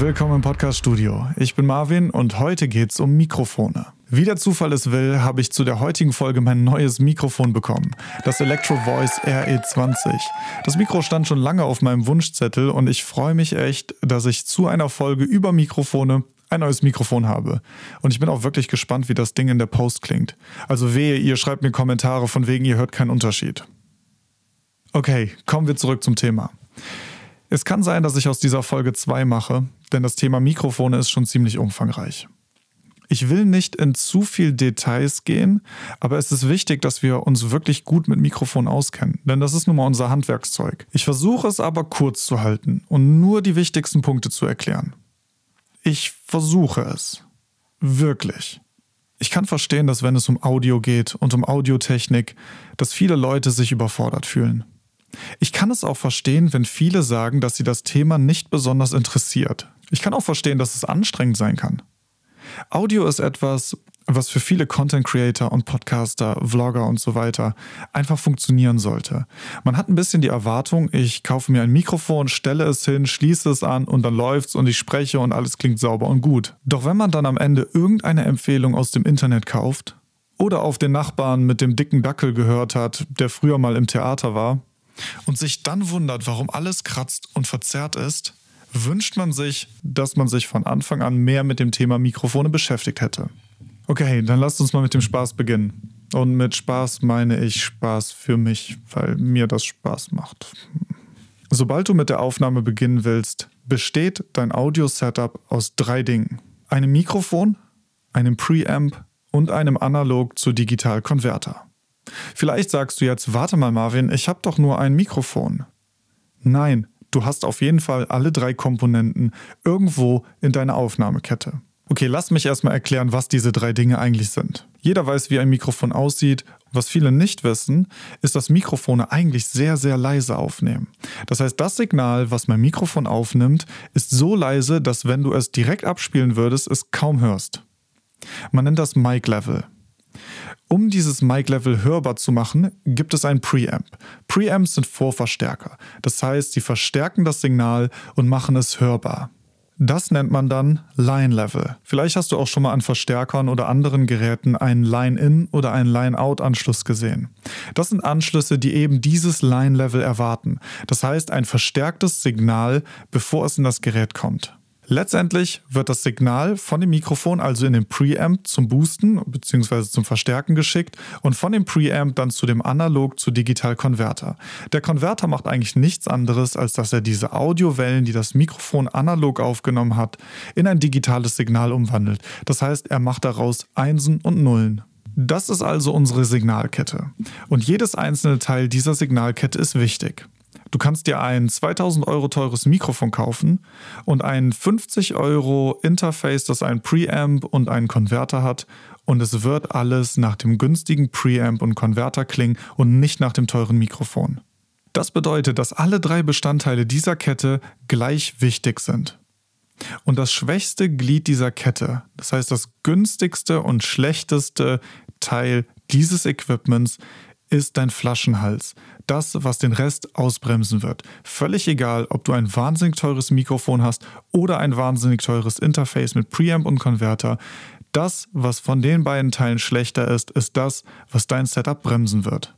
Willkommen im Podcast Studio. Ich bin Marvin und heute geht's um Mikrofone. Wie der Zufall es will, habe ich zu der heutigen Folge mein neues Mikrofon bekommen. Das Electro Voice RE20. Das Mikro stand schon lange auf meinem Wunschzettel und ich freue mich echt, dass ich zu einer Folge über Mikrofone ein neues Mikrofon habe. Und ich bin auch wirklich gespannt, wie das Ding in der Post klingt. Also wehe, ihr schreibt mir Kommentare von wegen, ihr hört keinen Unterschied. Okay, kommen wir zurück zum Thema. Es kann sein, dass ich aus dieser Folge zwei mache, denn das Thema Mikrofone ist schon ziemlich umfangreich. Ich will nicht in zu viel Details gehen, aber es ist wichtig, dass wir uns wirklich gut mit Mikrofon auskennen, denn das ist nun mal unser Handwerkszeug. Ich versuche es aber kurz zu halten und nur die wichtigsten Punkte zu erklären. Ich versuche es. Wirklich. Ich kann verstehen, dass wenn es um Audio geht und um Audiotechnik, dass viele Leute sich überfordert fühlen. Ich kann es auch verstehen, wenn viele sagen, dass sie das Thema nicht besonders interessiert. Ich kann auch verstehen, dass es anstrengend sein kann. Audio ist etwas, was für viele Content Creator und Podcaster, Vlogger und so weiter einfach funktionieren sollte. Man hat ein bisschen die Erwartung, ich kaufe mir ein Mikrofon, stelle es hin, schließe es an und dann läuft's und ich spreche und alles klingt sauber und gut. Doch wenn man dann am Ende irgendeine Empfehlung aus dem Internet kauft oder auf den Nachbarn mit dem dicken Dackel gehört hat, der früher mal im Theater war, und sich dann wundert, warum alles kratzt und verzerrt ist, wünscht man sich, dass man sich von Anfang an mehr mit dem Thema Mikrofone beschäftigt hätte. Okay, dann lasst uns mal mit dem Spaß beginnen. Und mit Spaß meine ich Spaß für mich, weil mir das Spaß macht. Sobald du mit der Aufnahme beginnen willst, besteht dein Audio-Setup aus drei Dingen. Einem Mikrofon, einem Preamp und einem Analog zu Digital-Konverter. Vielleicht sagst du jetzt, warte mal Marvin, ich habe doch nur ein Mikrofon. Nein, du hast auf jeden Fall alle drei Komponenten irgendwo in deiner Aufnahmekette. Okay, lass mich erstmal erklären, was diese drei Dinge eigentlich sind. Jeder weiß, wie ein Mikrofon aussieht. Was viele nicht wissen, ist, dass Mikrofone eigentlich sehr, sehr leise aufnehmen. Das heißt, das Signal, was mein Mikrofon aufnimmt, ist so leise, dass wenn du es direkt abspielen würdest, es kaum hörst. Man nennt das Mic Level. Um dieses Mic-Level hörbar zu machen, gibt es ein Preamp. Preamps sind Vorverstärker. Das heißt, sie verstärken das Signal und machen es hörbar. Das nennt man dann Line-Level. Vielleicht hast du auch schon mal an Verstärkern oder anderen Geräten einen Line-In oder einen Line-Out-Anschluss gesehen. Das sind Anschlüsse, die eben dieses Line-Level erwarten. Das heißt, ein verstärktes Signal, bevor es in das Gerät kommt. Letztendlich wird das Signal von dem Mikrofon also in den Preamp zum Boosten bzw. zum Verstärken geschickt und von dem Preamp dann zu dem Analog zu Digital Konverter. Der Konverter macht eigentlich nichts anderes, als dass er diese Audiowellen, die das Mikrofon analog aufgenommen hat, in ein digitales Signal umwandelt. Das heißt, er macht daraus Einsen und Nullen. Das ist also unsere Signalkette. Und jedes einzelne Teil dieser Signalkette ist wichtig. Du kannst dir ein 2000 Euro teures Mikrofon kaufen und ein 50 Euro Interface, das ein Preamp und einen Konverter hat. Und es wird alles nach dem günstigen Preamp und Konverter klingen und nicht nach dem teuren Mikrofon. Das bedeutet, dass alle drei Bestandteile dieser Kette gleich wichtig sind. Und das schwächste Glied dieser Kette, das heißt das günstigste und schlechteste Teil dieses Equipments, ist dein Flaschenhals. Das, was den Rest ausbremsen wird. Völlig egal, ob du ein wahnsinnig teures Mikrofon hast oder ein wahnsinnig teures Interface mit Preamp und Konverter. Das, was von den beiden Teilen schlechter ist, ist das, was dein Setup bremsen wird.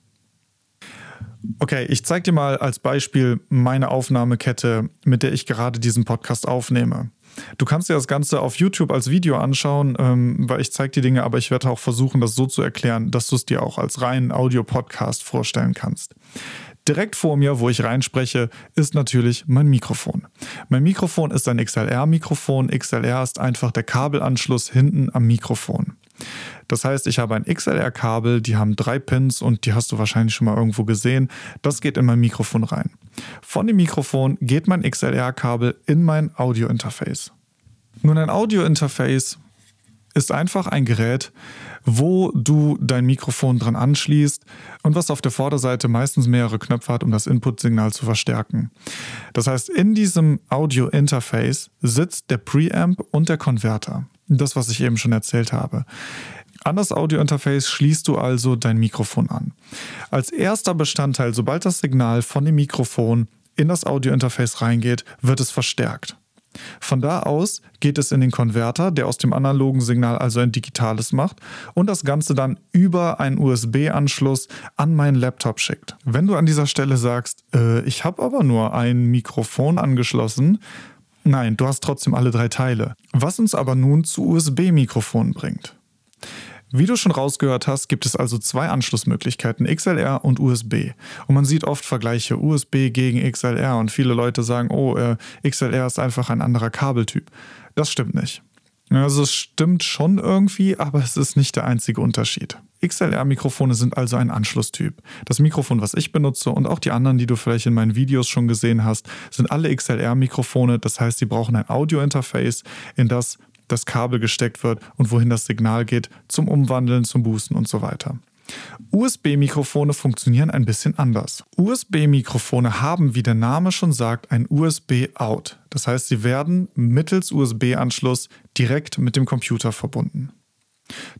Okay, ich zeige dir mal als Beispiel meine Aufnahmekette, mit der ich gerade diesen Podcast aufnehme. Du kannst dir das Ganze auf YouTube als Video anschauen, ähm, weil ich zeige die Dinge, aber ich werde auch versuchen, das so zu erklären, dass du es dir auch als reinen Audio-Podcast vorstellen kannst. Direkt vor mir, wo ich reinspreche, ist natürlich mein Mikrofon. Mein Mikrofon ist ein XLR-Mikrofon. XLR ist einfach der Kabelanschluss hinten am Mikrofon. Das heißt, ich habe ein XLR-Kabel, die haben drei Pins und die hast du wahrscheinlich schon mal irgendwo gesehen. Das geht in mein Mikrofon rein. Von dem Mikrofon geht mein XLR-Kabel in mein Audio-Interface. Nun, ein Audio-Interface ist einfach ein Gerät, wo du dein Mikrofon dran anschließt und was auf der Vorderseite meistens mehrere Knöpfe hat, um das Input-Signal zu verstärken. Das heißt, in diesem Audio-Interface sitzt der Preamp und der Konverter. Das, was ich eben schon erzählt habe. An das Audio-Interface schließt du also dein Mikrofon an. Als erster Bestandteil, sobald das Signal von dem Mikrofon in das Audio-Interface reingeht, wird es verstärkt. Von da aus geht es in den Konverter, der aus dem analogen Signal also ein digitales macht und das Ganze dann über einen USB-Anschluss an meinen Laptop schickt. Wenn du an dieser Stelle sagst, äh, ich habe aber nur ein Mikrofon angeschlossen, nein, du hast trotzdem alle drei Teile. Was uns aber nun zu USB-Mikrofonen bringt. Wie du schon rausgehört hast, gibt es also zwei Anschlussmöglichkeiten, XLR und USB. Und man sieht oft Vergleiche USB gegen XLR und viele Leute sagen, oh, äh, XLR ist einfach ein anderer Kabeltyp. Das stimmt nicht. Also es stimmt schon irgendwie, aber es ist nicht der einzige Unterschied. XLR-Mikrofone sind also ein Anschlusstyp. Das Mikrofon, was ich benutze und auch die anderen, die du vielleicht in meinen Videos schon gesehen hast, sind alle XLR-Mikrofone. Das heißt, sie brauchen ein Audio-Interface, in das das Kabel gesteckt wird und wohin das Signal geht zum Umwandeln, zum Boosten und so weiter. USB-Mikrofone funktionieren ein bisschen anders. USB-Mikrofone haben, wie der Name schon sagt, ein USB-Out. Das heißt, sie werden mittels USB-Anschluss direkt mit dem Computer verbunden.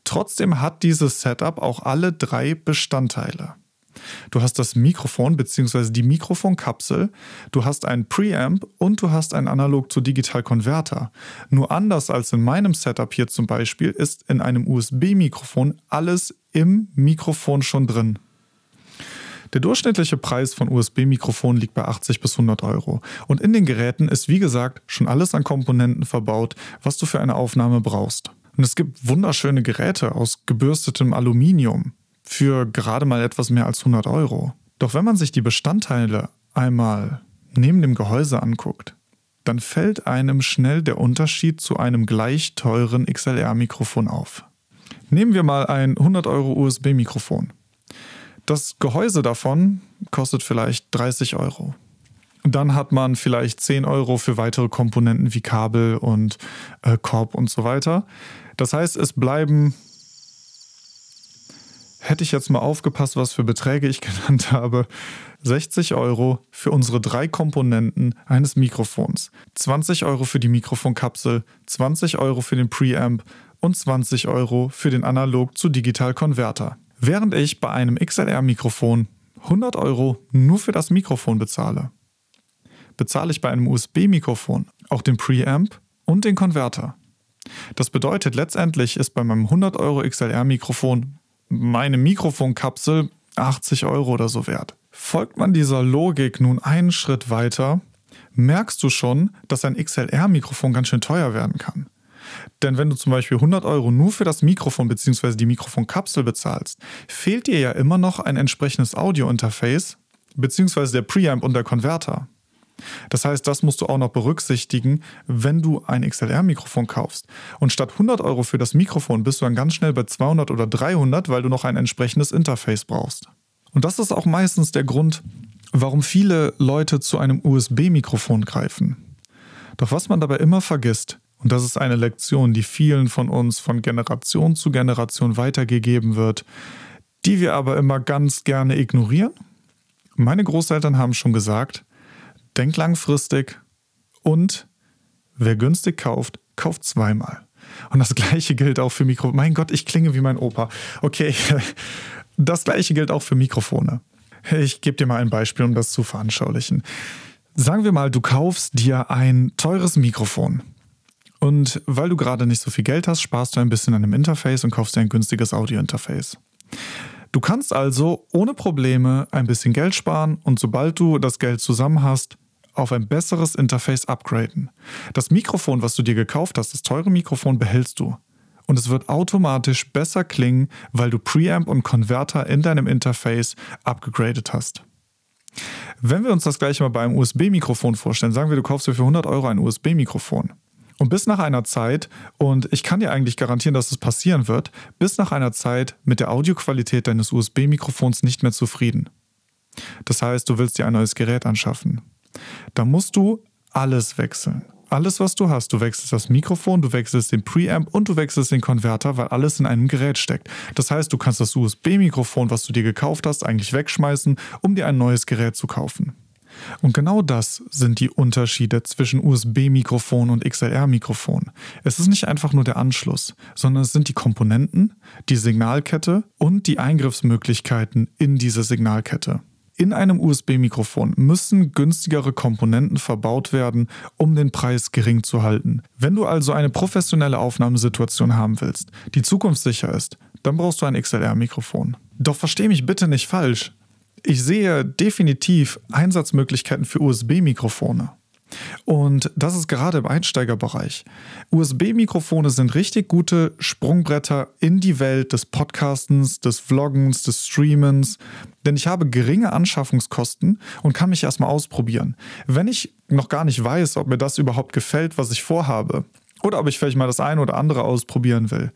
Trotzdem hat dieses Setup auch alle drei Bestandteile. Du hast das Mikrofon bzw. die Mikrofonkapsel, du hast einen Preamp und du hast einen Analog zu Digital Konverter. Nur anders als in meinem Setup hier zum Beispiel ist in einem USB-Mikrofon alles im Mikrofon schon drin. Der durchschnittliche Preis von USB-Mikrofonen liegt bei 80 bis 100 Euro. Und in den Geräten ist wie gesagt schon alles an Komponenten verbaut, was du für eine Aufnahme brauchst. Und es gibt wunderschöne Geräte aus gebürstetem Aluminium für gerade mal etwas mehr als 100 Euro. Doch wenn man sich die Bestandteile einmal neben dem Gehäuse anguckt, dann fällt einem schnell der Unterschied zu einem gleich teuren XLR-Mikrofon auf. Nehmen wir mal ein 100 Euro USB-Mikrofon. Das Gehäuse davon kostet vielleicht 30 Euro. Dann hat man vielleicht 10 Euro für weitere Komponenten wie Kabel und äh, Korb und so weiter. Das heißt, es bleiben hätte ich jetzt mal aufgepasst, was für Beträge ich genannt habe, 60 Euro für unsere drei Komponenten eines Mikrofons, 20 Euro für die Mikrofonkapsel, 20 Euro für den Preamp und 20 Euro für den Analog zu Digital Konverter. Während ich bei einem XLR-Mikrofon 100 Euro nur für das Mikrofon bezahle, bezahle ich bei einem USB-Mikrofon auch den Preamp und den Konverter. Das bedeutet, letztendlich ist bei meinem 100 Euro XLR-Mikrofon meine Mikrofonkapsel 80 Euro oder so wert. Folgt man dieser Logik nun einen Schritt weiter, merkst du schon, dass ein XLR-Mikrofon ganz schön teuer werden kann. Denn wenn du zum Beispiel 100 Euro nur für das Mikrofon bzw. die Mikrofonkapsel bezahlst, fehlt dir ja immer noch ein entsprechendes Audio-Interface bzw. der Preamp und der Konverter. Das heißt, das musst du auch noch berücksichtigen, wenn du ein XLR-Mikrofon kaufst. Und statt 100 Euro für das Mikrofon bist du dann ganz schnell bei 200 oder 300, weil du noch ein entsprechendes Interface brauchst. Und das ist auch meistens der Grund, warum viele Leute zu einem USB-Mikrofon greifen. Doch was man dabei immer vergisst, und das ist eine Lektion, die vielen von uns von Generation zu Generation weitergegeben wird, die wir aber immer ganz gerne ignorieren. Meine Großeltern haben schon gesagt, denk langfristig und wer günstig kauft, kauft zweimal. Und das gleiche gilt auch für Mikro. Mein Gott, ich klinge wie mein Opa. Okay, das gleiche gilt auch für Mikrofone. Ich gebe dir mal ein Beispiel, um das zu veranschaulichen. Sagen wir mal, du kaufst dir ein teures Mikrofon. Und weil du gerade nicht so viel Geld hast, sparst du ein bisschen an dem Interface und kaufst dir ein günstiges Audio-Interface. Du kannst also ohne Probleme ein bisschen Geld sparen und sobald du das Geld zusammen hast, auf ein besseres Interface upgraden. Das Mikrofon, was du dir gekauft hast, das teure Mikrofon behältst du. Und es wird automatisch besser klingen, weil du Preamp und Konverter in deinem Interface abgegradet hast. Wenn wir uns das gleiche mal bei einem USB-Mikrofon vorstellen, sagen wir, du kaufst dir für 100 Euro ein USB-Mikrofon. Und bis nach einer Zeit, und ich kann dir eigentlich garantieren, dass es passieren wird, bis nach einer Zeit mit der Audioqualität deines USB-Mikrofons nicht mehr zufrieden. Das heißt, du willst dir ein neues Gerät anschaffen. Da musst du alles wechseln. Alles, was du hast. Du wechselst das Mikrofon, du wechselst den Preamp und du wechselst den Konverter, weil alles in einem Gerät steckt. Das heißt, du kannst das USB-Mikrofon, was du dir gekauft hast, eigentlich wegschmeißen, um dir ein neues Gerät zu kaufen. Und genau das sind die Unterschiede zwischen USB-Mikrofon und XLR-Mikrofon. Es ist nicht einfach nur der Anschluss, sondern es sind die Komponenten, die Signalkette und die Eingriffsmöglichkeiten in diese Signalkette. In einem USB-Mikrofon müssen günstigere Komponenten verbaut werden, um den Preis gering zu halten. Wenn du also eine professionelle Aufnahmesituation haben willst, die zukunftssicher ist, dann brauchst du ein XLR-Mikrofon. Doch versteh mich bitte nicht falsch. Ich sehe definitiv Einsatzmöglichkeiten für USB-Mikrofone. Und das ist gerade im Einsteigerbereich. USB-Mikrofone sind richtig gute Sprungbretter in die Welt des Podcastens, des Vloggens, des Streamens, denn ich habe geringe Anschaffungskosten und kann mich erstmal ausprobieren. Wenn ich noch gar nicht weiß, ob mir das überhaupt gefällt, was ich vorhabe, oder ob ich vielleicht mal das eine oder andere ausprobieren will,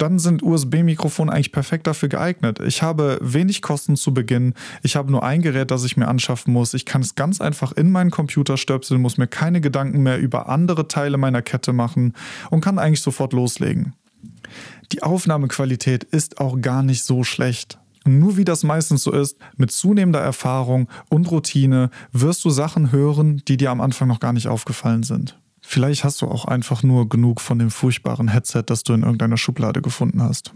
dann sind USB-Mikrofone eigentlich perfekt dafür geeignet. Ich habe wenig Kosten zu Beginn. Ich habe nur ein Gerät, das ich mir anschaffen muss. Ich kann es ganz einfach in meinen Computer stöpseln, muss mir keine Gedanken mehr über andere Teile meiner Kette machen und kann eigentlich sofort loslegen. Die Aufnahmequalität ist auch gar nicht so schlecht. Nur wie das meistens so ist, mit zunehmender Erfahrung und Routine wirst du Sachen hören, die dir am Anfang noch gar nicht aufgefallen sind. Vielleicht hast du auch einfach nur genug von dem furchtbaren Headset, das du in irgendeiner Schublade gefunden hast.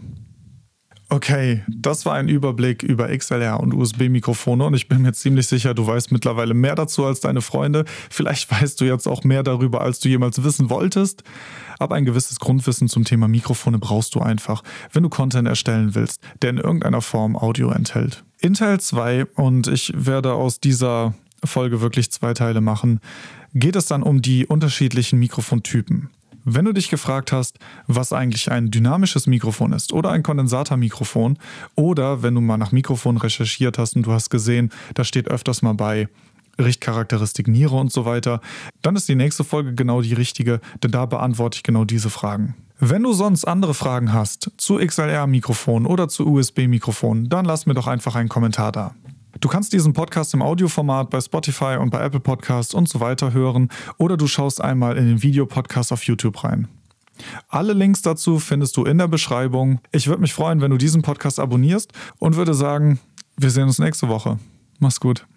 Okay, das war ein Überblick über XLR und USB-Mikrofone und ich bin mir ziemlich sicher, du weißt mittlerweile mehr dazu als deine Freunde. Vielleicht weißt du jetzt auch mehr darüber, als du jemals wissen wolltest. Aber ein gewisses Grundwissen zum Thema Mikrofone brauchst du einfach, wenn du Content erstellen willst, der in irgendeiner Form Audio enthält. In Teil 2, und ich werde aus dieser Folge wirklich zwei Teile machen, geht es dann um die unterschiedlichen Mikrofontypen. Wenn du dich gefragt hast, was eigentlich ein dynamisches Mikrofon ist oder ein Kondensatormikrofon, oder wenn du mal nach Mikrofon recherchiert hast und du hast gesehen, da steht öfters mal bei Richtcharakteristik Niere und so weiter, dann ist die nächste Folge genau die richtige, denn da beantworte ich genau diese Fragen. Wenn du sonst andere Fragen hast zu XLR-Mikrofon oder zu USB-Mikrofon, dann lass mir doch einfach einen Kommentar da. Du kannst diesen Podcast im Audioformat bei Spotify und bei Apple Podcasts und so weiter hören oder du schaust einmal in den Videopodcast auf YouTube rein. Alle Links dazu findest du in der Beschreibung. Ich würde mich freuen, wenn du diesen Podcast abonnierst und würde sagen, wir sehen uns nächste Woche. Mach's gut.